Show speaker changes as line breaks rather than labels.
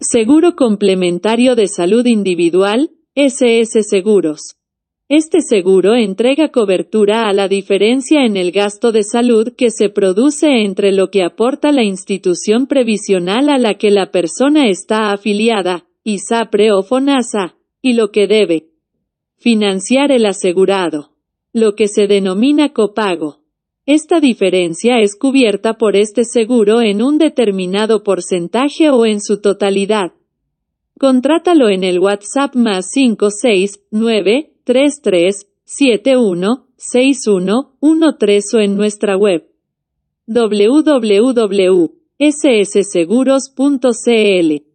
Seguro Complementario de Salud Individual, SS Seguros. Este seguro entrega cobertura a la diferencia en el gasto de salud que se produce entre lo que aporta la institución previsional a la que la persona está afiliada, ISAPRE o FONASA, y lo que debe financiar el asegurado, lo que se denomina copago. Esta diferencia es cubierta por este seguro en un determinado porcentaje o en su totalidad. Contrátalo en el WhatsApp más 569 33716113 o en nuestra web www.ssseguros.cl.